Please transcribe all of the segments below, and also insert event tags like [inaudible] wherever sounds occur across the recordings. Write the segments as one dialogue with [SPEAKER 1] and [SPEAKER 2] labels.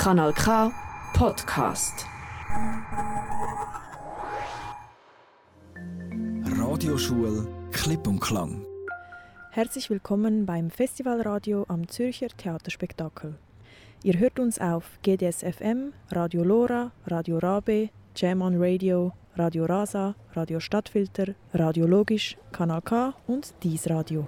[SPEAKER 1] Kanal K Podcast.
[SPEAKER 2] Radioschule Klipp und Klang.
[SPEAKER 3] Herzlich willkommen beim Festivalradio am Zürcher Theaterspektakel. Ihr hört uns auf GDS-FM, Radio Lora, Radio Rabe, Jam on Radio, Radio Rasa, Radio Stadtfilter, Radio Logisch, Kanal K und Dies Radio.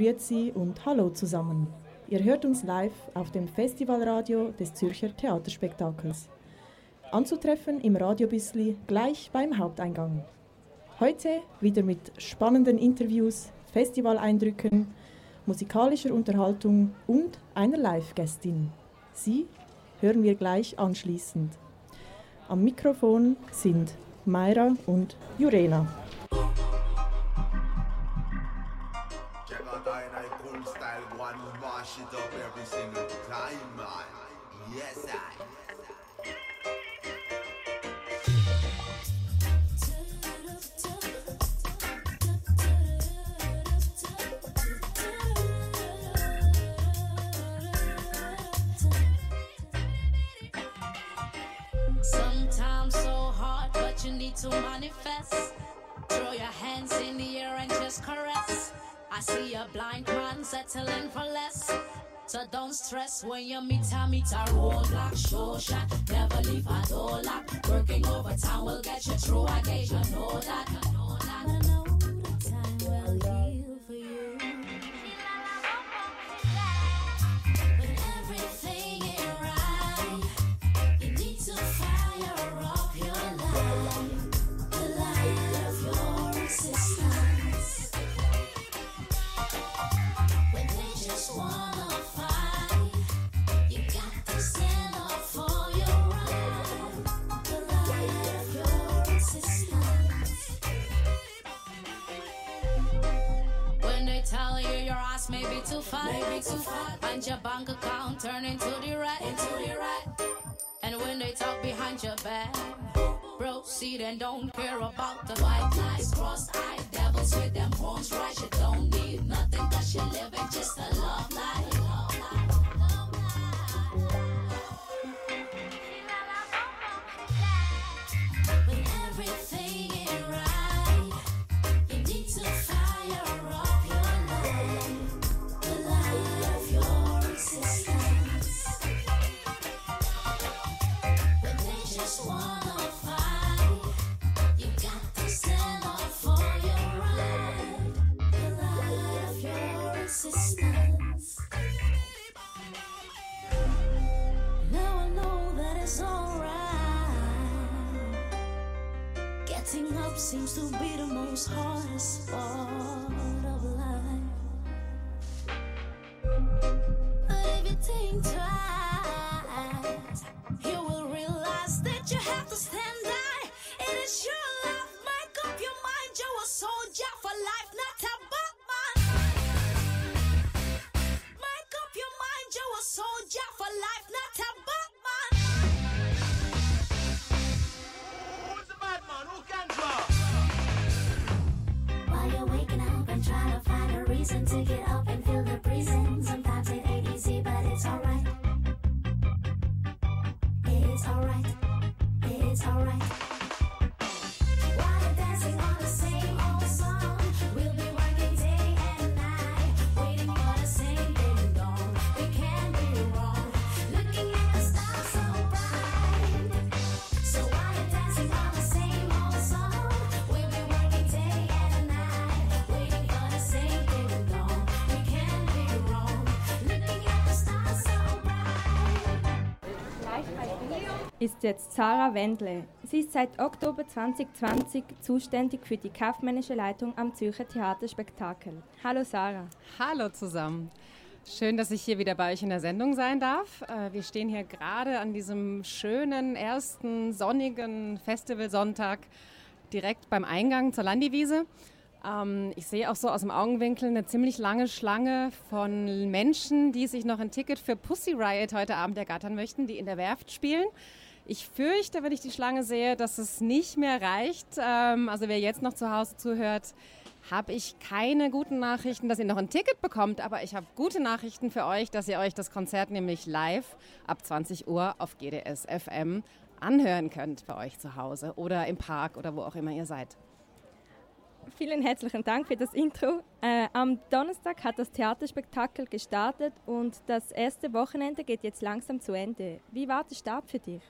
[SPEAKER 3] Grüezi und Hallo zusammen. Ihr hört uns live auf dem Festivalradio des Zürcher Theaterspektakels. Anzutreffen im Radio Bissli gleich beim Haupteingang. Heute wieder mit spannenden Interviews, Festivaleindrücken, musikalischer Unterhaltung und einer Live-Gästin. Sie hören wir gleich anschließend. Am Mikrofon sind Mayra und Jurena.
[SPEAKER 4] It up every single time, man. Yes, I.
[SPEAKER 5] Sometimes so hard, but you need to manifest. Throw your hands in the air and just caress. I see a blind man settling for less. So don't stress when you meet a meet a roadblock. Show shot, never leave a door lock. Working overtime will get you through. I gauge, you know that. Know that. Too fat, maybe too fat, and your bank account turn into the red, into the red. And when they talk behind your back, proceed and don't care about the white lies, cross-eyed devils with them horns right. You don't need nothing cause you're living just a. Love life, seems to be the most hardest part of life. But if you think twice, you will realize that you have to stand by. It is your life, make up your mind. You're a soldier for life, not a Batman. Make up your mind, you're a soldier for life, reason to get up and feel the breezing. Sometimes it ain't easy, but it's alright. It's alright. It's alright.
[SPEAKER 6] Ist jetzt Sarah Wendle. Sie ist seit Oktober 2020 zuständig für die kaufmännische Leitung am Zürcher Theaterspektakel. Hallo Sarah.
[SPEAKER 7] Hallo zusammen. Schön, dass ich hier wieder bei euch in der Sendung sein darf. Äh, Wir stehen hier gerade an diesem schönen ersten sonnigen Festivalsonntag direkt beim Eingang zur Landiwiese. Ähm, ich sehe auch so aus dem Augenwinkel eine ziemlich lange Schlange von Menschen, die sich noch ein Ticket für Pussy Riot heute Abend ergattern möchten, die in der Werft spielen. Ich fürchte, wenn ich die Schlange sehe, dass es nicht mehr reicht. Ähm, also wer jetzt noch zu Hause zuhört, habe ich keine guten Nachrichten, dass ihr noch ein Ticket bekommt, aber ich habe gute Nachrichten für euch, dass ihr euch das Konzert nämlich live ab 20 Uhr auf GDS FM anhören könnt bei euch zu Hause oder im Park oder wo auch immer ihr seid.
[SPEAKER 6] Vielen herzlichen Dank für das Intro. Äh, am Donnerstag hat das Theaterspektakel gestartet und das erste Wochenende geht jetzt langsam zu Ende. Wie war der Start für dich?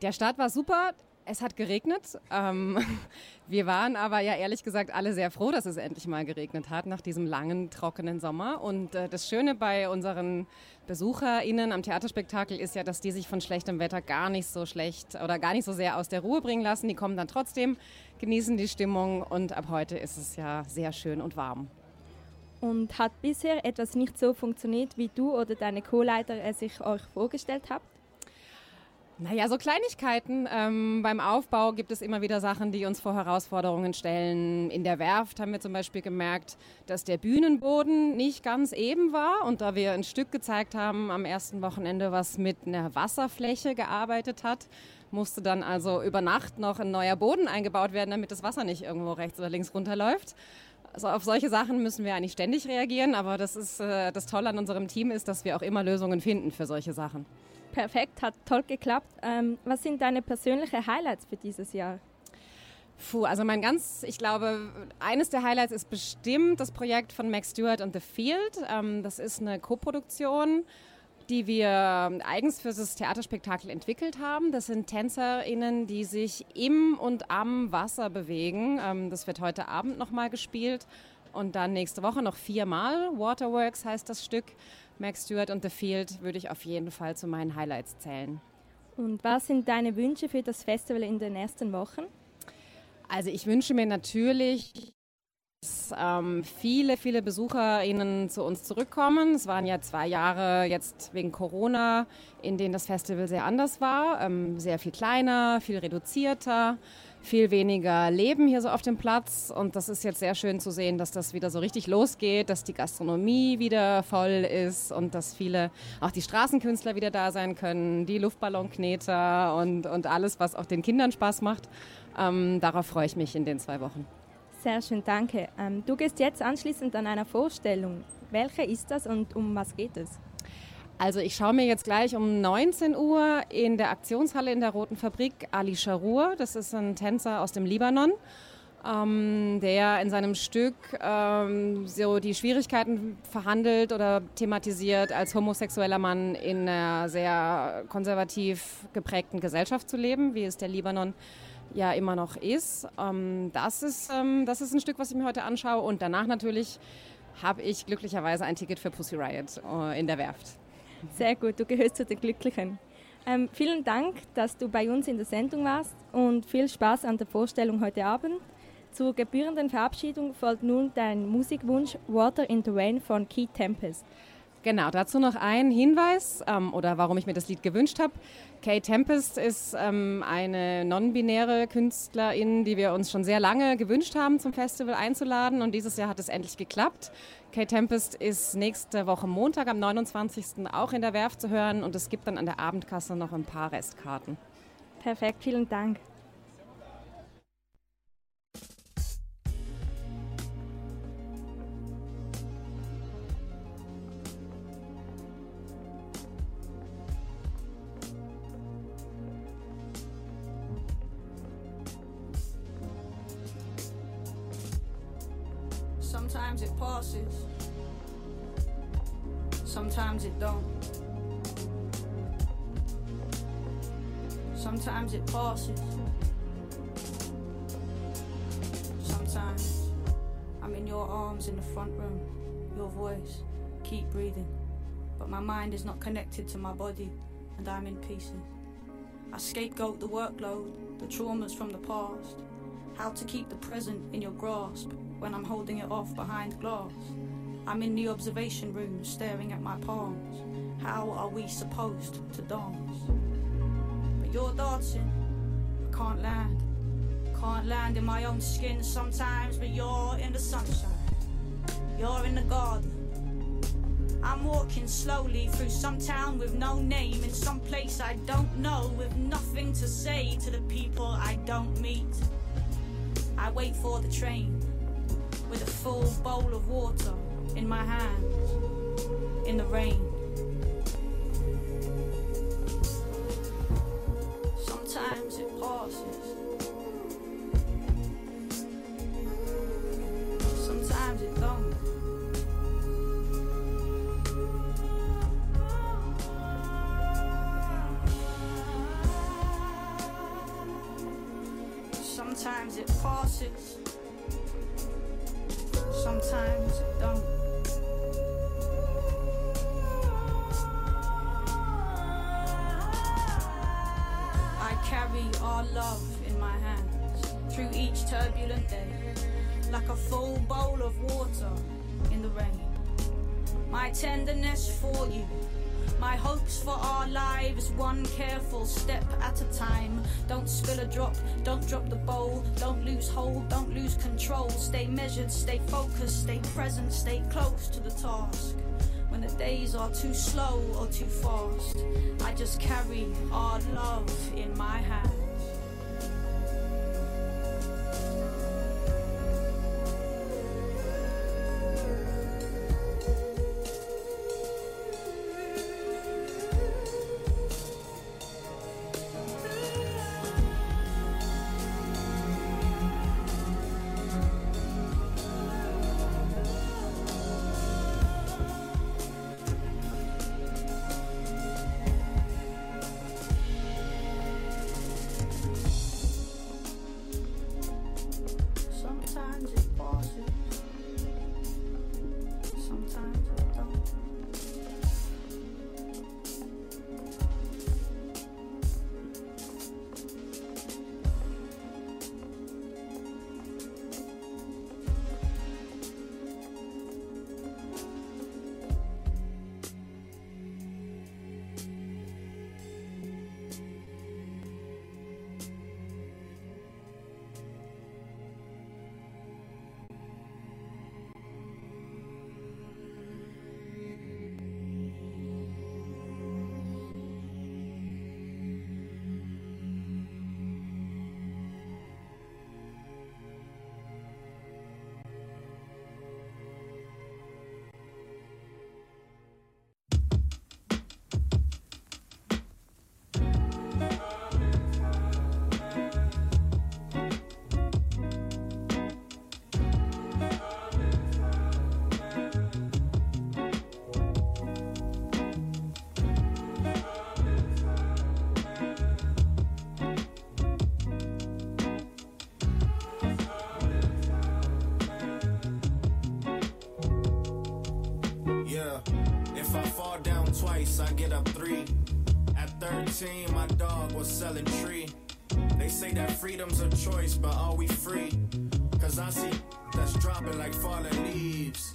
[SPEAKER 7] Der Start war super. Es hat geregnet. Ähm, [laughs] wir waren aber ja ehrlich gesagt alle sehr froh, dass es endlich mal geregnet hat nach diesem langen, trockenen Sommer. Und äh, das Schöne bei unseren BesucherInnen am Theaterspektakel ist ja, dass die sich von schlechtem Wetter gar nicht so schlecht oder gar nicht so sehr aus der Ruhe bringen lassen. Die kommen dann trotzdem, genießen die Stimmung und ab heute ist es ja sehr schön und warm.
[SPEAKER 6] Und hat bisher etwas nicht so funktioniert, wie du oder deine Co-Leiter es sich euch vorgestellt habt?
[SPEAKER 7] Naja, so Kleinigkeiten. Ähm, beim Aufbau gibt es immer wieder Sachen, die uns vor Herausforderungen stellen. In der Werft haben wir zum Beispiel gemerkt, dass der Bühnenboden nicht ganz eben war. Und da wir ein Stück gezeigt haben am ersten Wochenende, was mit einer Wasserfläche gearbeitet hat, musste dann also über Nacht noch ein neuer Boden eingebaut werden, damit das Wasser nicht irgendwo rechts oder links runterläuft. Also auf solche Sachen müssen wir eigentlich ständig reagieren, aber das ist äh, das Tolle an unserem Team ist, dass wir auch immer Lösungen finden für solche Sachen.
[SPEAKER 6] Perfekt, hat toll geklappt. Ähm, was sind deine persönlichen Highlights für dieses Jahr?
[SPEAKER 7] Puh, also mein ganz, ich glaube, eines der Highlights ist bestimmt das Projekt von Max Stewart und The Field. Ähm, das ist eine Koproduktion, die wir eigens für das Theaterspektakel entwickelt haben. Das sind TänzerInnen, die sich im und am Wasser bewegen. Ähm, das wird heute Abend nochmal gespielt und dann nächste Woche noch viermal. Waterworks heißt das Stück. Max Stewart und The Field würde ich auf jeden Fall zu meinen Highlights zählen.
[SPEAKER 6] Und was sind deine Wünsche für das Festival in den nächsten Wochen?
[SPEAKER 7] Also ich wünsche mir natürlich, dass ähm, viele, viele BesucherInnen zu uns zurückkommen. Es waren ja zwei Jahre jetzt wegen Corona, in denen das Festival sehr anders war. Ähm, sehr viel kleiner, viel reduzierter, viel weniger Leben hier so auf dem Platz. Und das ist jetzt sehr schön zu sehen, dass das wieder so richtig losgeht, dass die Gastronomie wieder voll ist und dass viele, auch die Straßenkünstler wieder da sein können, die Luftballonkneter und, und alles, was auch den Kindern Spaß macht. Ähm, darauf freue ich mich in den zwei Wochen.
[SPEAKER 6] Sehr schön, danke. Ähm, du gehst jetzt anschließend an einer Vorstellung. Welche ist das und um was geht es?
[SPEAKER 7] Also ich schaue mir jetzt gleich um 19 Uhr in der Aktionshalle in der Roten Fabrik Ali Sharour, das ist ein Tänzer aus dem Libanon, ähm, der in seinem Stück ähm, so die Schwierigkeiten verhandelt oder thematisiert, als homosexueller Mann in einer sehr konservativ geprägten Gesellschaft zu leben, wie es der Libanon ja immer noch ist. Ähm, das, ist ähm, das ist ein Stück, was ich mir heute anschaue und danach natürlich habe ich glücklicherweise ein Ticket für Pussy Riot äh, in der Werft.
[SPEAKER 6] Sehr gut, du gehörst zu den Glücklichen. Ähm, vielen Dank, dass du bei uns in der Sendung warst und viel Spaß an der Vorstellung heute Abend. Zur gebührenden Verabschiedung folgt nun dein Musikwunsch Water in the Rain von Key Tempest.
[SPEAKER 7] Genau, dazu noch ein Hinweis ähm, oder warum ich mir das Lied gewünscht habe. Kay Tempest ist ähm, eine non-binäre Künstlerin, die wir uns schon sehr lange gewünscht haben, zum Festival einzuladen und dieses Jahr hat es endlich geklappt. Kay Tempest ist nächste Woche Montag am 29. auch in der Werft zu hören und es gibt dann an der Abendkasse noch ein paar Restkarten.
[SPEAKER 6] Perfekt, vielen Dank.
[SPEAKER 8] Sometimes it don't. Sometimes it passes. Sometimes I'm in your arms in the front room, your voice, keep breathing. But my mind is not connected to my body, and I'm in pieces. I scapegoat the workload, the traumas from the past. How to keep the present in your grasp when I'm holding it off behind glass. I'm in the observation room staring at my palms. How are we supposed to dance? But you're dancing, I can't land. Can't land in my own skin sometimes, but you're in the sunshine. You're in the garden. I'm walking slowly through some town with no name, in some place I don't know, with nothing to say to the people I don't meet. I wait for the train with a full bowl of water in my hands in the rain. Stay focused, stay present, stay close to the task. When the days are too slow or too fast, I just carry our love in my hands.
[SPEAKER 9] If I fall down twice, I get up three. At 13, my dog was selling tree. They say that freedom's a choice, but are we free? Cause I see that's dropping like falling leaves.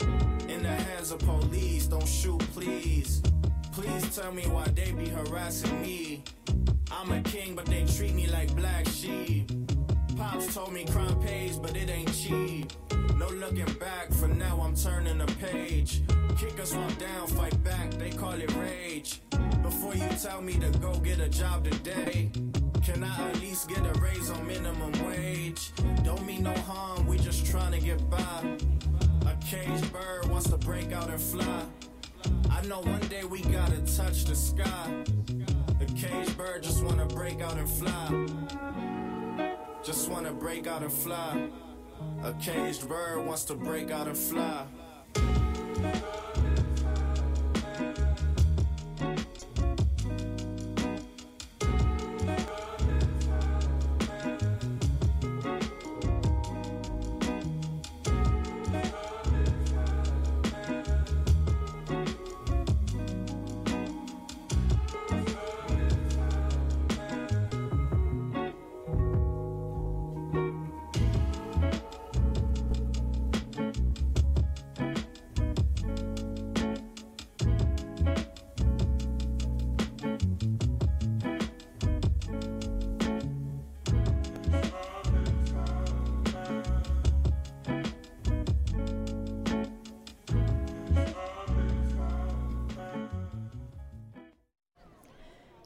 [SPEAKER 9] In the hands of police, don't shoot, please. Please tell me why they be harassing me. I'm a king, but they treat me like black sheep. Pops told me crime pays, but it ain't cheap. No looking back, for now I'm turning a page. Kick us while down, fight back, they call it rage. Before you tell me to go get a job today, can I at least get a raise on minimum wage? Don't mean no harm, we just trying to get by. A caged bird wants to break out and fly. I know one day we gotta touch the sky. The caged bird just wanna break out and fly. Just wanna break out and fly. A caged bird wants to break out and fly.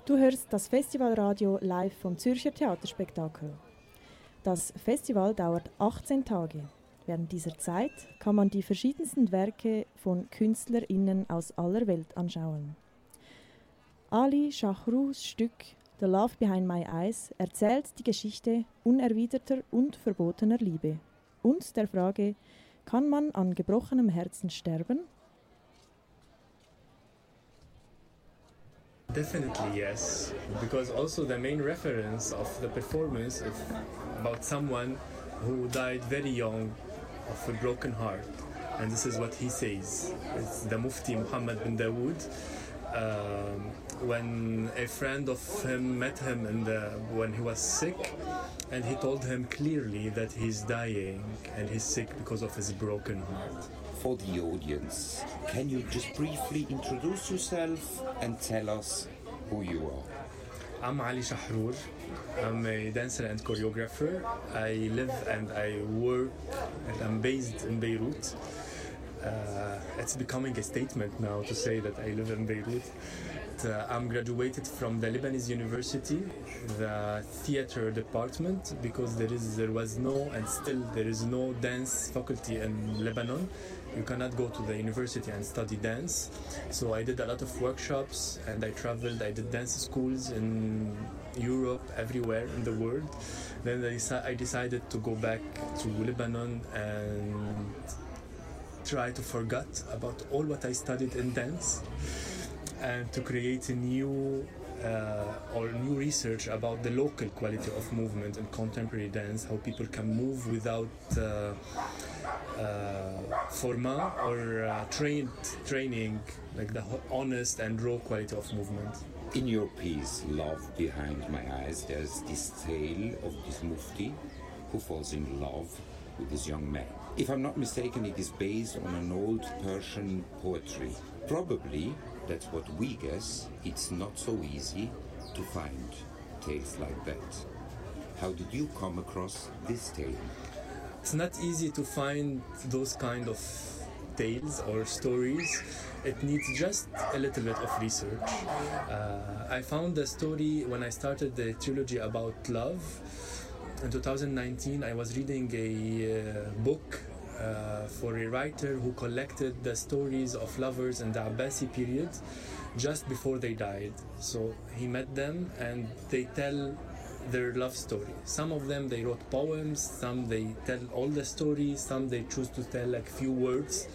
[SPEAKER 3] Du hörst das Festivalradio live vom Zürcher Theaterspektakel. Das Festival dauert 18 Tage. Während dieser Zeit kann man die verschiedensten Werke von KünstlerInnen aus aller Welt anschauen. Ali Shahrus Stück The Love Behind My Eyes erzählt die Geschichte unerwiderter und verbotener Liebe und der Frage, kann man an gebrochenem Herzen sterben?
[SPEAKER 10] Definitely yes, because also the main reference of the performance is about someone who died very young of a broken heart, and this is what he says. It's the Mufti Muhammad bin Dawood. Um, when a friend of him met him in the, when he was sick, and he told him clearly that he's dying and he's sick because of his broken heart.
[SPEAKER 11] For the audience, can you just briefly introduce yourself and tell us who you are?
[SPEAKER 10] I'm Ali Chahrour. I'm a dancer and choreographer. I live and I work and I'm based in Beirut. Uh, it's becoming a statement now to say that I live in Beirut. Uh, I'm graduated from the Lebanese University, the theater department, because there is there was no and still there is no dance faculty in Lebanon. You cannot go to the university and study dance. So I did a lot of workshops and I traveled. I did dance schools in Europe, everywhere in the world. Then I, decided to go back to Lebanon and try to forget about all what I studied in dance and to create a new uh, or new research about the local quality of movement in contemporary dance, how people can move without uh, forma or uh, trained training, like the honest and raw quality of movement.
[SPEAKER 11] In your piece, Love Behind My Eyes, there's this tale of this Mufti who falls in love with this young man. If I'm not mistaken, it is based on an old Persian poetry. Probably, that's what we guess, it's not so easy to find tales like that. How did you come across this tale?
[SPEAKER 10] It's not easy to find those kind of tales or stories. It needs just a little bit of research. Uh, I found the story when I started the trilogy about love. In 2019, I was reading a uh, book uh, for a writer who collected the stories of lovers in the Abbasi period just before they died. So he met them and they tell their love story. Some of them they wrote poems, some they tell all the stories, some they choose to tell like few words.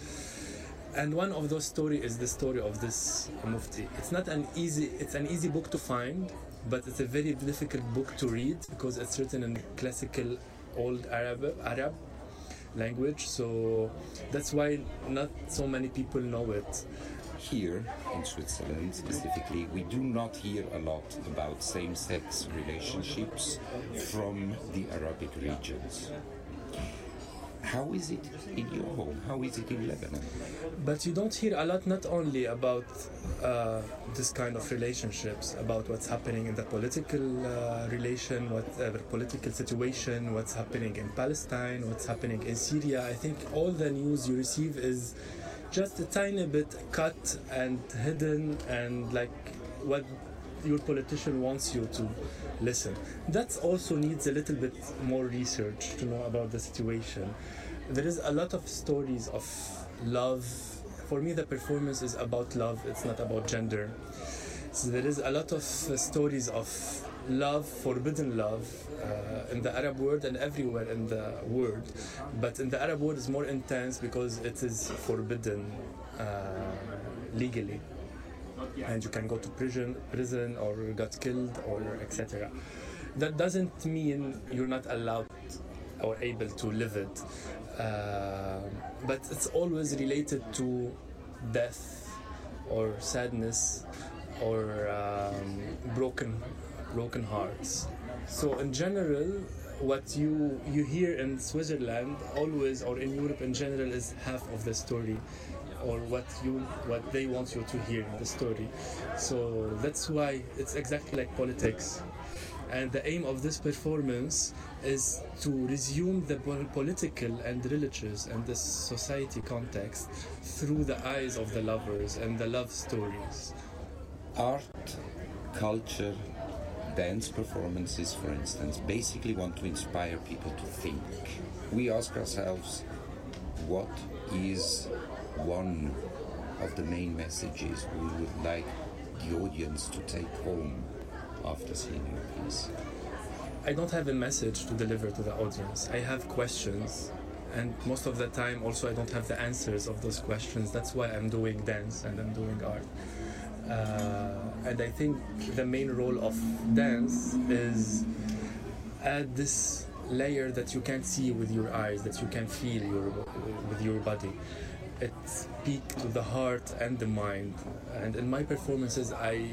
[SPEAKER 10] And one of those stories is the story of this mufti. It's not an easy it's an easy book to find, but it's a very difficult book to read because it's written in classical old Arab Arab language. So that's why not so many people know it.
[SPEAKER 11] Here in Switzerland specifically, we do not hear a lot about same sex relationships from the Arabic regions. How is it in your home? How is it in Lebanon?
[SPEAKER 10] But you don't hear a lot, not only about uh, this kind of relationships, about what's happening in the political uh, relation, whatever political situation, what's happening in Palestine, what's happening in Syria. I think all the news you receive is just a tiny bit cut and hidden, and like what your politician wants you to listen. That also needs a little bit more research to know about the situation. There is a lot of stories of love. For me, the performance is about love, it's not about gender. So there is a lot of stories of love, forbidden love, uh, in the Arab world and everywhere in the world. But in the Arab world, it's more intense because it is forbidden uh, legally and you can go to prison, prison or got killed or etc. That doesn't mean you're not allowed or able to live it, uh, but it's always related to death or sadness or um, broken broken hearts. So in general, what you you hear in Switzerland always or in Europe in general is half of the story or what you what they want you to hear the story. So that's why it's exactly like politics. And the aim of this performance is to resume the political and religious and the society context through the eyes of the lovers and the love stories.
[SPEAKER 11] Art culture, dance performances, for instance, basically want to inspire people to think. We ask ourselves, what is one of the main messages we would like the audience to take home after seeing your piece?
[SPEAKER 10] I don't have a message to deliver to the audience. I have questions, and most of the time, also, I don't have the answers of those questions. That's why I'm doing dance and I'm doing art. Uh, and I think the main role of dance is add this layer that you can't see with your eyes, that you can feel your, with your body. It speaks to the heart and the mind. And in my performances, I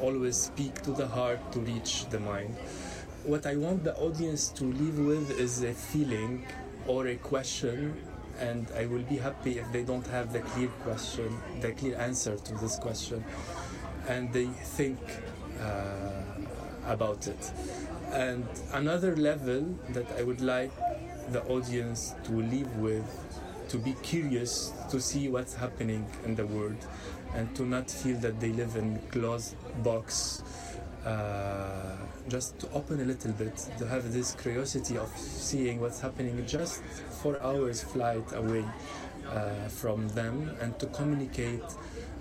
[SPEAKER 10] always speak to the heart to reach the mind. What I want the audience to leave with is a feeling or a question, and I will be happy if they don't have the clear question, the clear answer to this question, and they think uh, about it. And another level that I would like the audience to leave with, to be curious to see what's happening in the world, and to not feel that they live in closed box. Uh, just to open a little bit, to have this curiosity of seeing what's happening just four hours flight away uh, from them, and to communicate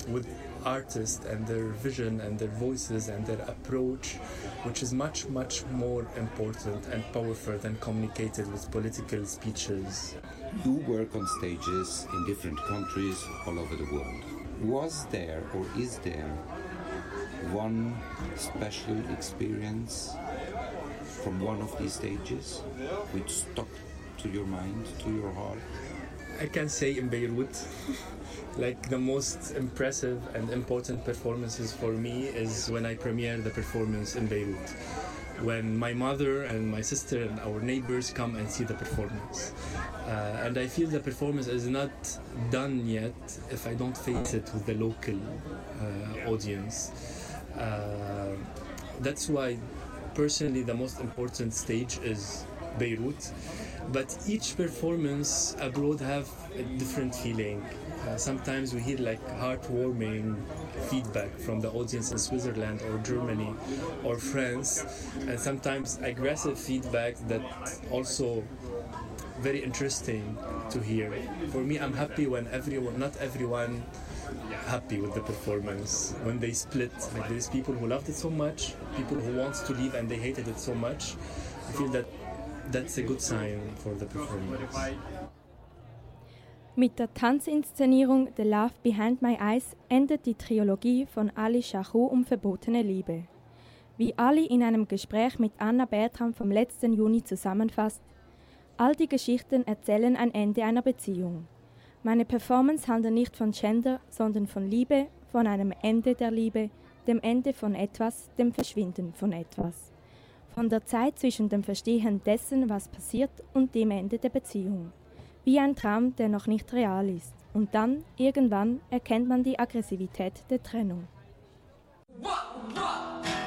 [SPEAKER 10] with artists and their vision and their voices and their approach, which is much, much more important and powerful than communicated with political speeches.
[SPEAKER 11] You work on stages in different countries all over the world. Was there or is there one special experience from one of these stages which stuck to your mind, to your heart?
[SPEAKER 10] I can say in Beirut, like the most impressive and important performances for me is when I premiere the performance in Beirut. When my mother and my sister and our neighbors come and see the performance. Uh, and I feel the performance is not done yet if I don't face it with the local uh, audience. Uh, that's why, personally, the most important stage is Beirut. But each performance abroad have a different feeling. Uh, sometimes we hear like heartwarming feedback from the audience in Switzerland or Germany or France, and sometimes aggressive feedback that also very interesting to hear. For me, I'm happy when everyone, not everyone, happy with the performance. When they split, like there's people who loved it so much, people who wants to leave and they hated it so much. I feel that that's a good sign for the performance.
[SPEAKER 6] Mit der Tanzinszenierung The Love Behind My Eyes endet die Trilogie von Ali Shahou um verbotene Liebe. Wie Ali in einem Gespräch mit Anna Bertram vom letzten Juni zusammenfasst, all die Geschichten erzählen ein Ende einer Beziehung. Meine Performance handelt nicht von Gender, sondern von Liebe, von einem Ende der Liebe, dem Ende von etwas, dem Verschwinden von etwas. Von der Zeit zwischen dem Verstehen dessen, was passiert, und dem Ende der Beziehung. Wie ein Traum, der noch nicht real ist. Und dann, irgendwann, erkennt man die Aggressivität der Trennung.
[SPEAKER 12] Just live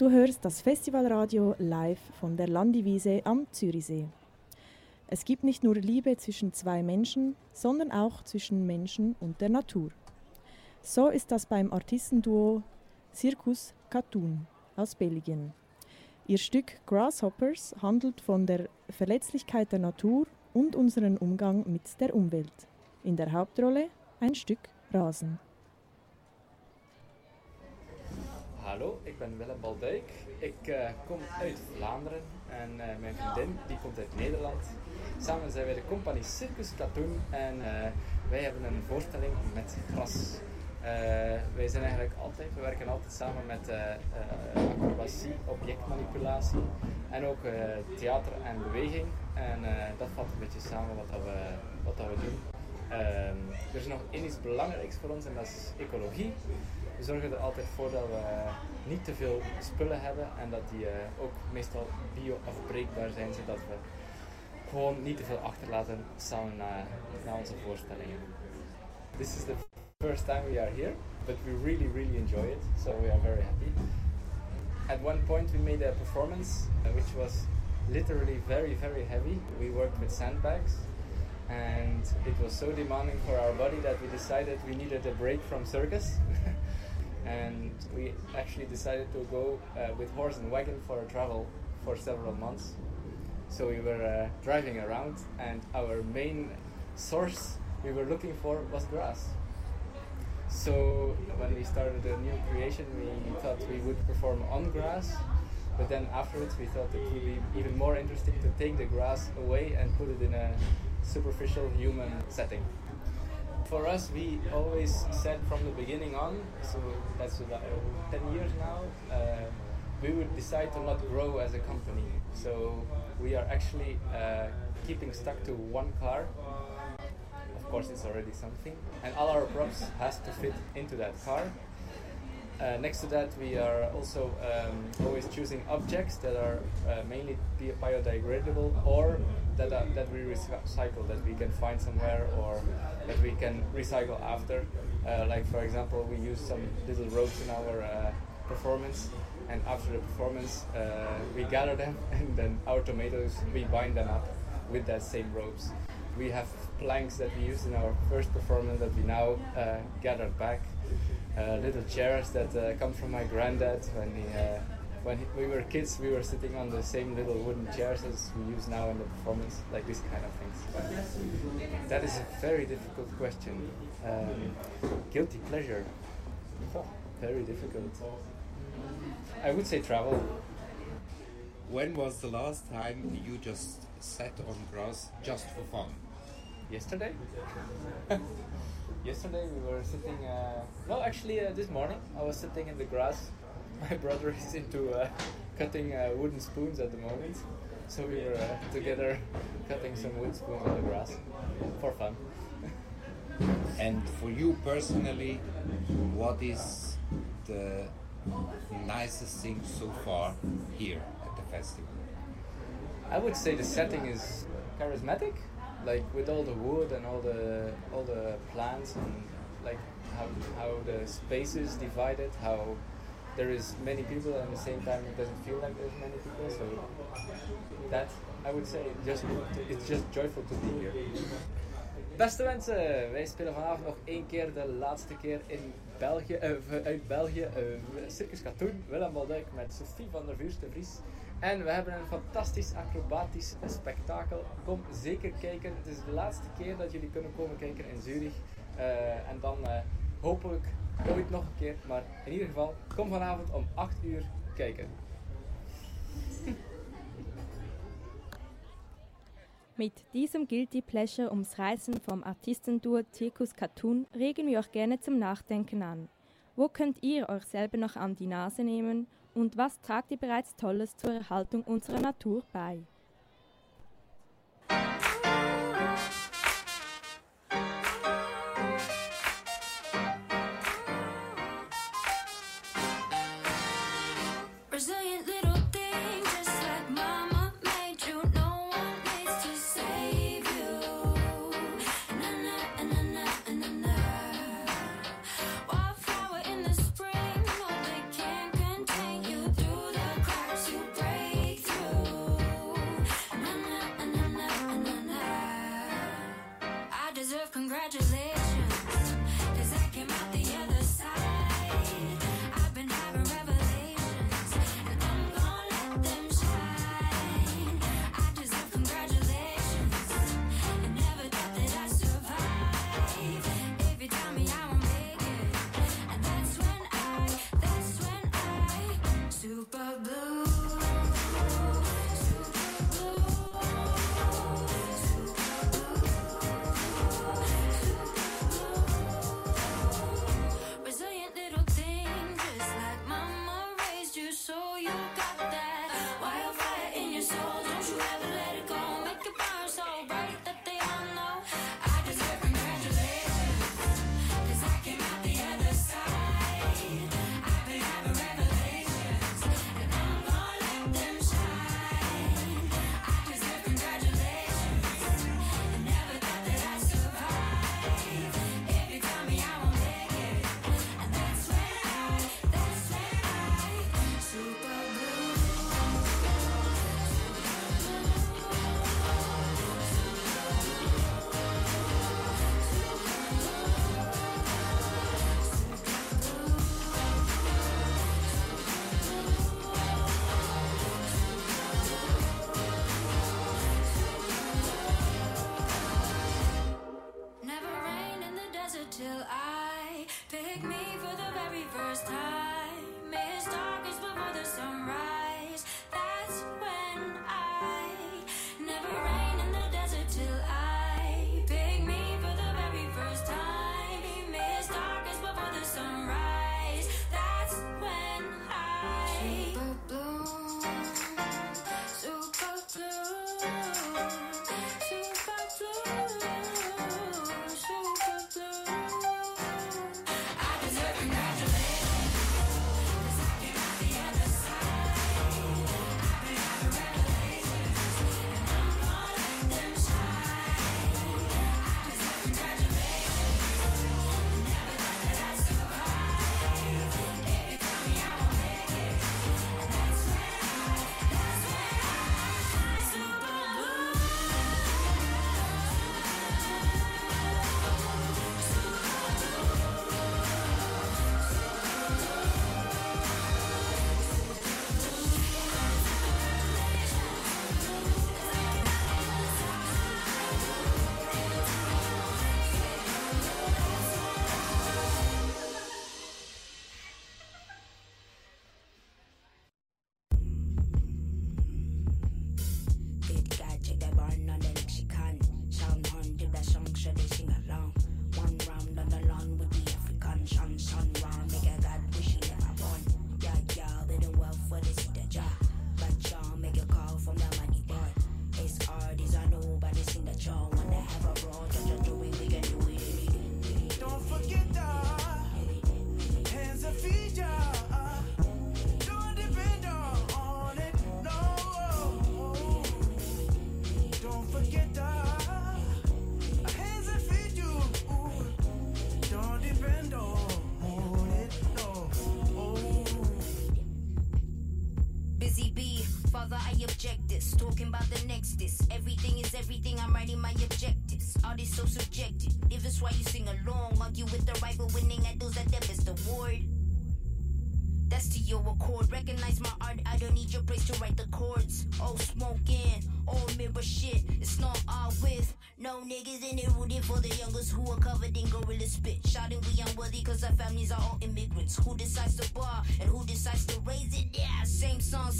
[SPEAKER 3] Du hörst das Festivalradio live von der Landiwiese am Zürichsee. Es gibt nicht nur Liebe zwischen zwei Menschen, sondern auch zwischen Menschen und der Natur. So ist das beim Artistenduo Circus Cartoon aus Belgien. Ihr Stück Grasshoppers handelt von der Verletzlichkeit der Natur und unseren Umgang mit der Umwelt. In der Hauptrolle ein Stück Rasen.
[SPEAKER 12] Hallo, ik ben Willem Baldijk. Ik eh, kom uit Vlaanderen en eh, mijn vriendin die komt uit Nederland. Samen zijn wij de compagnie Circus Cartoon en eh, wij hebben een voorstelling met gras. Wij zijn eigenlijk altijd, we werken altijd samen met acrobatie, objectmanipulatie en ook theater en beweging. En dat valt een beetje samen wat, we, wat dat we doen. Ehm, er is nog één iets belangrijks voor ons en dat is ecologie. We zorgen er altijd voor dat we niet te veel spullen hebben en dat die eh, ook meestal bio-afbreekbaar zijn, zodat we gewoon niet te veel achterlaten samen na, onze voorstellingen. This is the first time we are here, but we really, really enjoy it, so we are very happy. At one point, we made a performance uh, which was literally very, very heavy. We worked with sandbags, and it was so demanding for our body that we decided we needed a break from circus. [laughs] and we actually decided to go uh, with horse and wagon for a travel for several months. So we were uh, driving around, and our main source we were looking for was grass. So when we started a new creation, we thought we would perform on grass, but then afterwards we thought it would be even more interesting to take the grass away and put it in a superficial human setting. For us, we always said from the beginning on, so that's about 10 years now, uh, we would decide to not grow as a company. So we are actually uh, keeping stuck to one car of course it's already something and all our props has to fit into that car uh, next to that we are also um, always choosing objects that are uh, mainly bi- biodegradable or that, are, that we recycle that we can find somewhere or that we can recycle after uh, like for example we use some little ropes in our uh, performance and after the performance uh, we gather them [laughs] and then our tomatoes we bind them up with that same ropes we have planks that we used in our first performance that we now uh, gathered back. Little chairs that uh, come from my granddad. When he, uh, when he, we were kids, we were sitting on the same little wooden chairs as we use now in the performance, like this kind of things. That is a very difficult question. Um, guilty pleasure. Oh, very difficult. I would say travel.
[SPEAKER 11] When was the last time you just sat on grass just for fun?
[SPEAKER 12] yesterday. [laughs] yesterday we were sitting. Uh, no, actually, uh, this morning I was sitting in the grass. [laughs] My brother is into uh, cutting uh, wooden spoons at the moment, so we were uh, together [laughs] cutting some wood spoons on the grass for fun. [laughs]
[SPEAKER 11] And for you personally, what is the nicest thing so far here at the festival?
[SPEAKER 12] I would say the setting is charismatic, like with all the wood and all the all the plants and like how how the space is divided, how there is many people and at the same time it doesn't feel like there's many people. So that I would say just it's just joyful to be here. Beste mensen, wij spelen vanavond nog één keer de laatste keer in België, v- uit België, eh, Circus Cartoon, Willem Baldijk met Sophie van der Vuurs de Vries. En we hebben een fantastisch acrobatisch spektakel. Kom zeker kijken. Het is de laatste keer dat jullie kunnen komen kijken in Zurich. Eh, en dan eh, hopelijk ooit nog een keer. Maar in ieder geval, kom vanavond om 8 uur kijken.
[SPEAKER 6] Mit diesem Guilty Pleasure ums Reisen vom Artistenduo Circus Cartoon regen wir euch gerne zum Nachdenken an. Wo könnt ihr euch selber noch an die Nase nehmen und was tragt ihr bereits Tolles zur Erhaltung unserer Natur bei?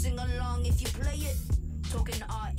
[SPEAKER 13] Sing along if you play it. Talking
[SPEAKER 14] art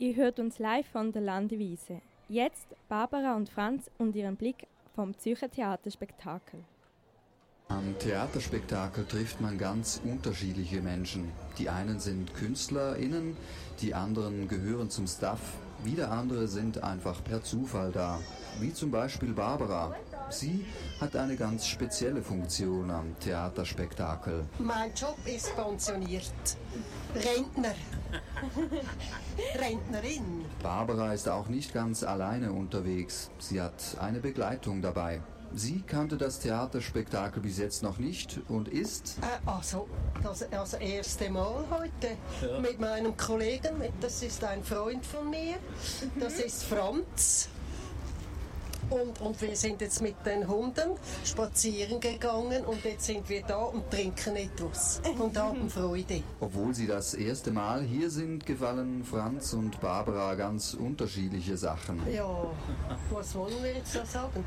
[SPEAKER 6] Ihr hört uns live von der Landewiese. Jetzt Barbara und Franz und ihren Blick vom Zürcher Theaterspektakel.
[SPEAKER 15] Am Theaterspektakel trifft man ganz unterschiedliche Menschen. Die einen sind KünstlerInnen, die anderen gehören zum Staff, wieder andere sind einfach per Zufall da. Wie zum Beispiel Barbara. Sie hat eine ganz spezielle Funktion am Theaterspektakel.
[SPEAKER 16] Mein Job ist pensioniert. Rentner. [laughs] Rentnerin.
[SPEAKER 15] Barbara ist auch nicht ganz alleine unterwegs. Sie hat eine Begleitung dabei. Sie kannte das Theaterspektakel bis jetzt noch nicht und ist?
[SPEAKER 16] Äh, also, das, das erste Mal heute
[SPEAKER 15] ja.
[SPEAKER 16] mit meinem Kollegen. Das ist ein Freund von mir. Das mhm. ist Franz und, und wir sind jetzt mit den Hunden spazieren gegangen und jetzt sind wir da und trinken etwas und haben Freude.
[SPEAKER 15] Obwohl sie das erste Mal hier sind, gefallen Franz und Barbara ganz unterschiedliche Sachen.
[SPEAKER 16] Ja, was wollen wir jetzt da sagen?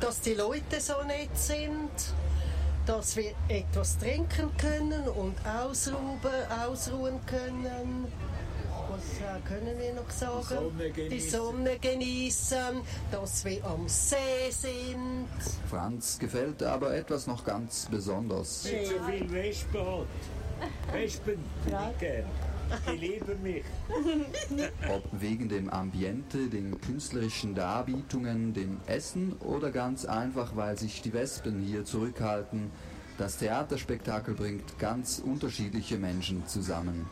[SPEAKER 16] Dass die Leute so nett sind, dass wir etwas trinken können und ausruhen, ausruhen können was können wir noch sagen? Die Sonne genießen, dass wir am See sind.
[SPEAKER 15] Franz gefällt aber etwas noch ganz besonders.
[SPEAKER 17] Nicht so viel Wespen halt. Wespen,
[SPEAKER 16] ja.
[SPEAKER 17] gern.
[SPEAKER 18] Die lieben mich. [laughs]
[SPEAKER 19] Ob wegen dem Ambiente, den künstlerischen Darbietungen, dem Essen oder ganz einfach, weil sich die Wespen hier zurückhalten, das Theaterspektakel bringt ganz unterschiedliche Menschen zusammen.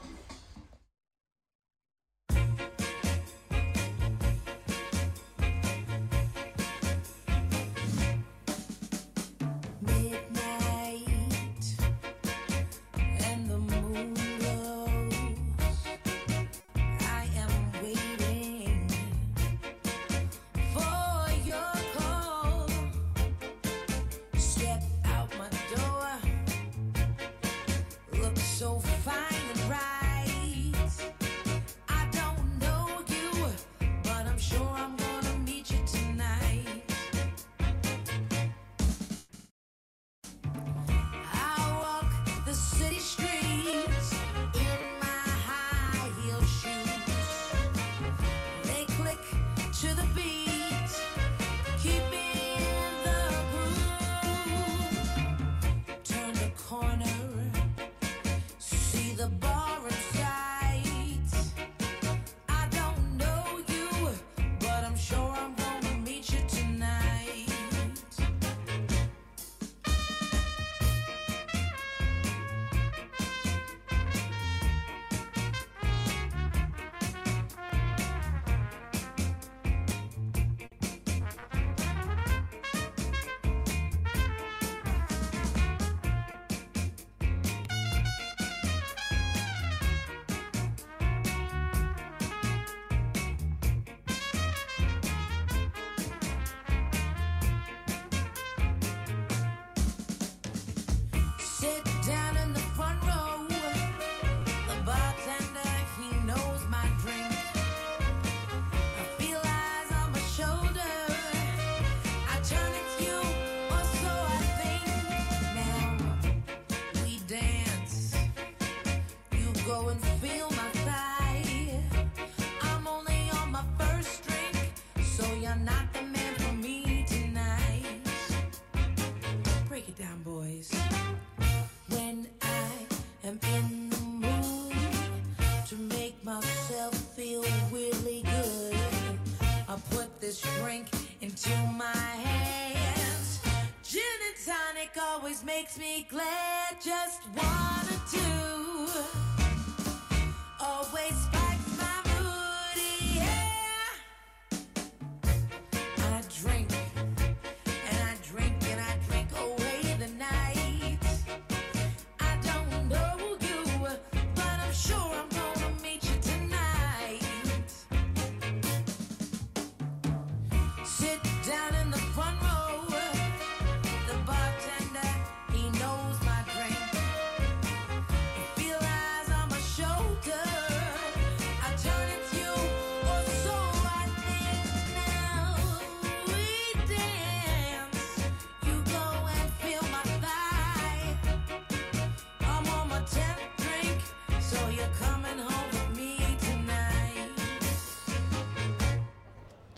[SPEAKER 20] Makes me glad. Just one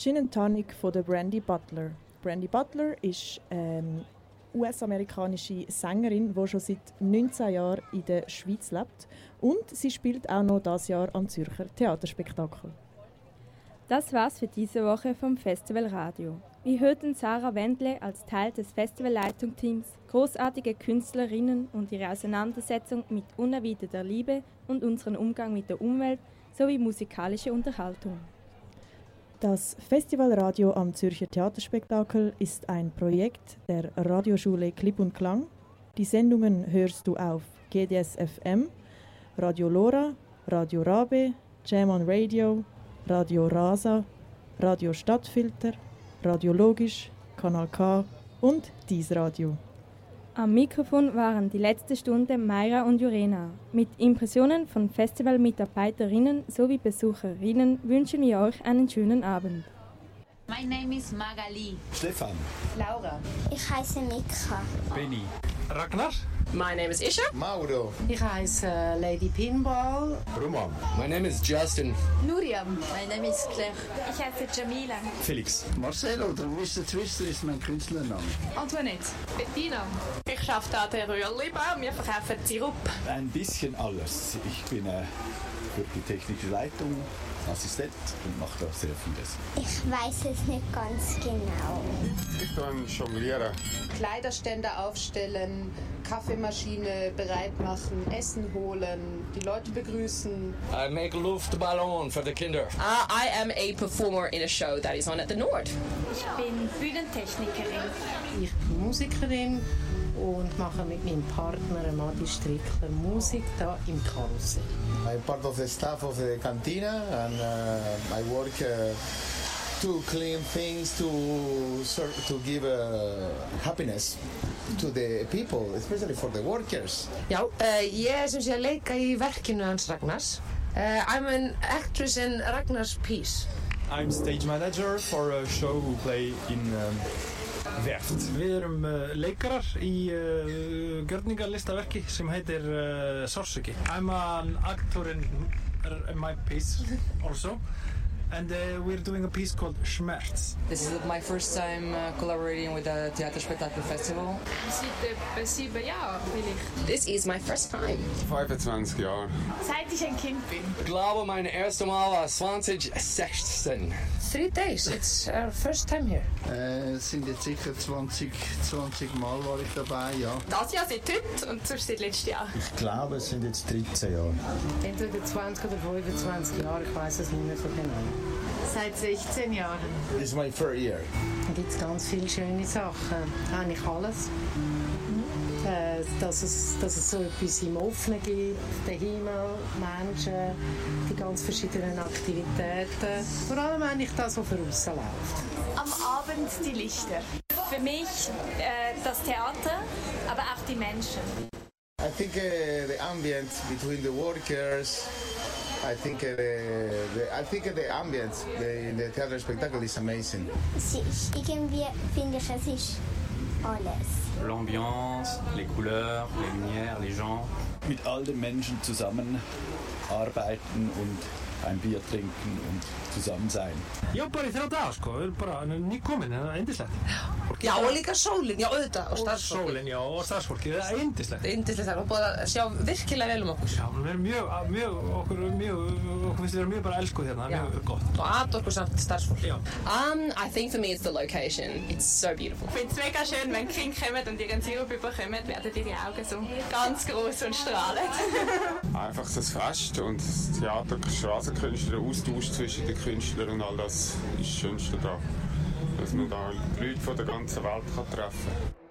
[SPEAKER 3] Gin and Tonic von der Brandy Butler. Brandy Butler ist ähm, US-amerikanische Sängerin, die schon seit 19 Jahren in der Schweiz lebt. Und sie spielt auch noch das Jahr am Zürcher Theaterspektakel.
[SPEAKER 6] Das war's für diese Woche vom Festival Radio. Wir hörten Sarah Wendle als Teil des Festivalleitungsteams, großartige Künstlerinnen und ihre Auseinandersetzung mit unerwiderter Liebe und unseren Umgang mit der Umwelt sowie musikalische Unterhaltung.
[SPEAKER 3] Das Festivalradio am Zürcher Theaterspektakel ist ein Projekt der Radioschule Klipp und Klang. Die Sendungen hörst du auf GDS FM, Radio Lora, Radio Rabe, Jam on Radio, Radio Rasa, Radio Stadtfilter, Radio Logisch, Kanal K und Dies Radio.
[SPEAKER 6] Am Mikrofon waren die letzte Stunde Mayra und Jurena. Mit Impressionen von Festivalmitarbeiterinnen sowie Besucherinnen wünschen wir euch einen schönen Abend.
[SPEAKER 21] My name is Magali.
[SPEAKER 18] Stefan.
[SPEAKER 21] Laura.
[SPEAKER 22] Ich heiße Mika.
[SPEAKER 18] Benny.
[SPEAKER 23] Ragnar.
[SPEAKER 17] My name is Isha.
[SPEAKER 24] Mauro.
[SPEAKER 16] Ich heiße äh, Lady Pinball.
[SPEAKER 24] Roman. My name is Justin.
[SPEAKER 25] Nuriam. My name is Claire. Ich heiße Jamila.
[SPEAKER 24] Felix.
[SPEAKER 26] Marcelo oder Mr. Twister ist mein Künstlername.
[SPEAKER 25] Antoinette. Bettina. Ich arbeite an der Rührliba. Wir verkaufen Sirup.
[SPEAKER 18] Ein bisschen alles. Ich bin äh, für die technische Leitung Assistent und mache da sehr vieles.
[SPEAKER 22] Ich weiß es nicht ganz genau.
[SPEAKER 24] Ich kann jonglieren.
[SPEAKER 27] Kleiderständer aufstellen, Kaffeemaschine bereit machen, Essen holen, die Leute begrüßen.
[SPEAKER 28] I make Luftballon for the Kinder.
[SPEAKER 17] Uh, I am a performer in a show that is on at the Nord.
[SPEAKER 25] Ich bin Bühnentechnikerin.
[SPEAKER 16] Ich bin Musikerin und mache mit meinem Partner Madi Strickler Musik da im Karussell.
[SPEAKER 24] I'm part of the staff of the cantina and uh, I work uh, to clean things to ser- to give uh, happiness to the people, especially for the workers.
[SPEAKER 29] Já, uh, ég er sem sé að leika í verkinu hans Ragnars. Uh, I'm an actress in Ragnars piece.
[SPEAKER 23] I'm stage manager for a show we play in um, Verft. Við erum uh, leikarar í uh, gjörningarlistaverki sem heitir uh, Sársöki. I'm an actor in my piece also. And uh, we're doing a piece called Schmerz.
[SPEAKER 30] This is my first time uh, collaborating with the Theaterspektakel Festival.
[SPEAKER 25] Seit sieben Jahren vielleicht.
[SPEAKER 17] This is my first time.
[SPEAKER 24] 25 Jahre.
[SPEAKER 25] Seit ich ein Kind bin.
[SPEAKER 28] Ich glaube, mein erstes Mal war 2016.
[SPEAKER 29] Three days, it's our first time here.
[SPEAKER 26] Äh, es sind jetzt sicher 20, 20 Mal war ich dabei, ja.
[SPEAKER 25] Das Jahr seit heute und sonst seit letztes Jahr.
[SPEAKER 18] Ich glaube, es sind jetzt 13 Jahre.
[SPEAKER 16] Entweder 20 oder 25 Jahre, ich weiß es nicht mehr so genau. Seit 16 Jahren.
[SPEAKER 24] This is my third year.
[SPEAKER 16] Da gibt es ganz viele schöne Sachen. Eigentlich alles. Äh, dass, es, dass es so etwas im Offenen gibt, der Himmel, Menschen, die ganz verschiedenen Aktivitäten. Vor allem eigentlich das, was für läuft.
[SPEAKER 25] Am Abend die Lichter. Für mich äh, das Theater, aber auch die Menschen.
[SPEAKER 24] I think uh, the ambient between the workers, I think uh, the, the I think the ambient the, in the theater spectacle is amazing.
[SPEAKER 22] Irgendwie finde ich, es ist alles.
[SPEAKER 31] L'ambiance, les couleurs, les lumières, les gens.
[SPEAKER 18] Mit all den Menschen zusammen arbeiten und ein Bier trinken und zusammen sein.
[SPEAKER 23] Já, bara í þrjá daga sko, við erum bara nýkomin, það er indislegt.
[SPEAKER 29] Já, og líka sólinn, já, auðvitað, og starfsfólkið.
[SPEAKER 23] sólinn, já, og starfsfólkið, það er indislegt.
[SPEAKER 29] Það er indislegt það, og búið að sjá virkilega vel um okkur.
[SPEAKER 23] Já, við erum mjög, mjög, okkur, mjög, okkur finnst við vera mjög bara elskuð hérna,
[SPEAKER 29] Já.
[SPEAKER 23] mjög gott.
[SPEAKER 29] Og atorkusamt starfsfólk.
[SPEAKER 23] Já.
[SPEAKER 17] Um, I think for me it's the location. It's so beautiful.
[SPEAKER 25] Ich finde es mega schön, wenn Kinder kommen und ihren Sirup bekommen, werden ihre Augen so ganz groß und strahlend.
[SPEAKER 24] Einfach das Fest und das Theater, Straßenkünstler, der Austausch zwischen den Künstlern und all das ist das Schönste daran. Dass man da Leute von der ganzen Welt kann treffen kann.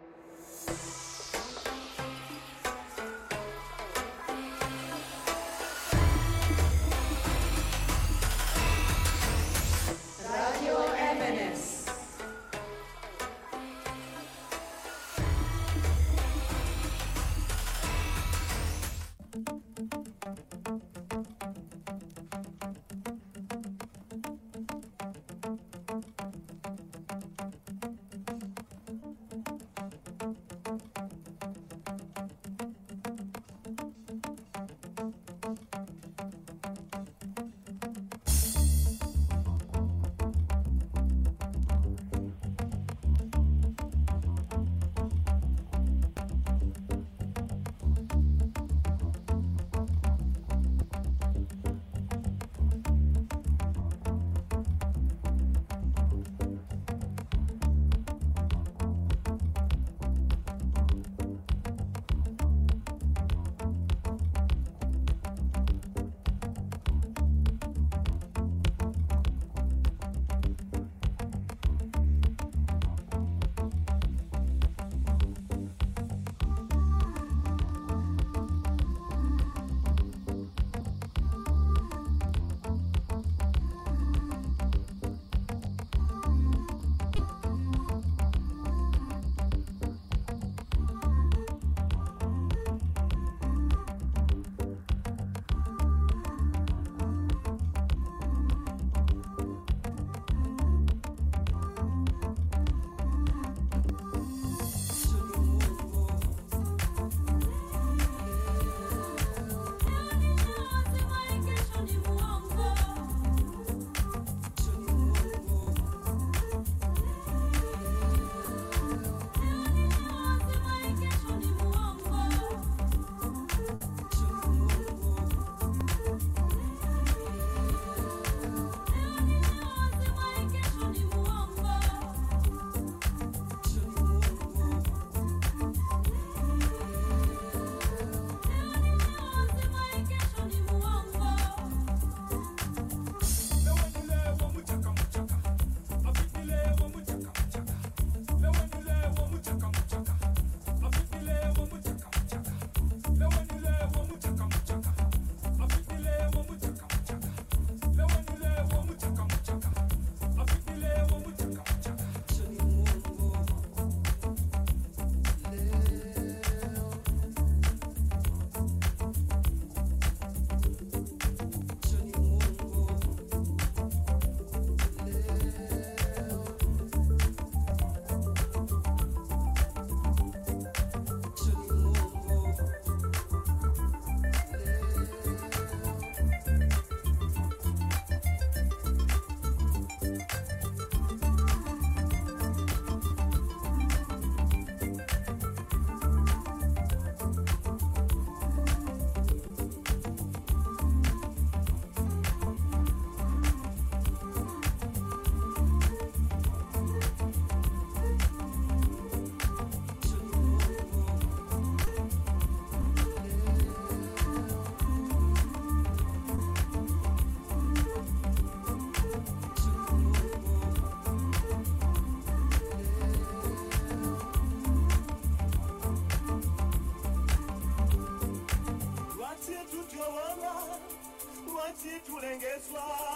[SPEAKER 1] Radio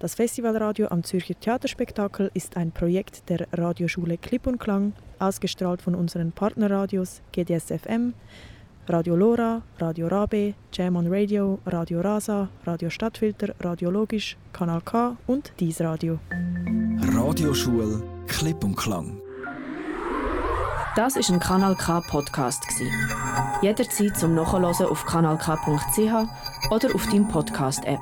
[SPEAKER 3] Das Festivalradio am Zürcher Theaterspektakel ist ein Projekt der Radioschule Klipp und Klang, ausgestrahlt von unseren Partnerradios GDS-FM, Radio Lora, Radio Rabe, Jam on Radio, Radio Rasa, Radio Stadtfilter, Radio Logisch, Kanal K und Dies Radio.
[SPEAKER 32] Radioschule Klipp und Klang.
[SPEAKER 33] Das ist ein Kanal K Podcast gsi. Jederzeit zum Nachhören auf kanalk.ch oder auf deinem Podcast App.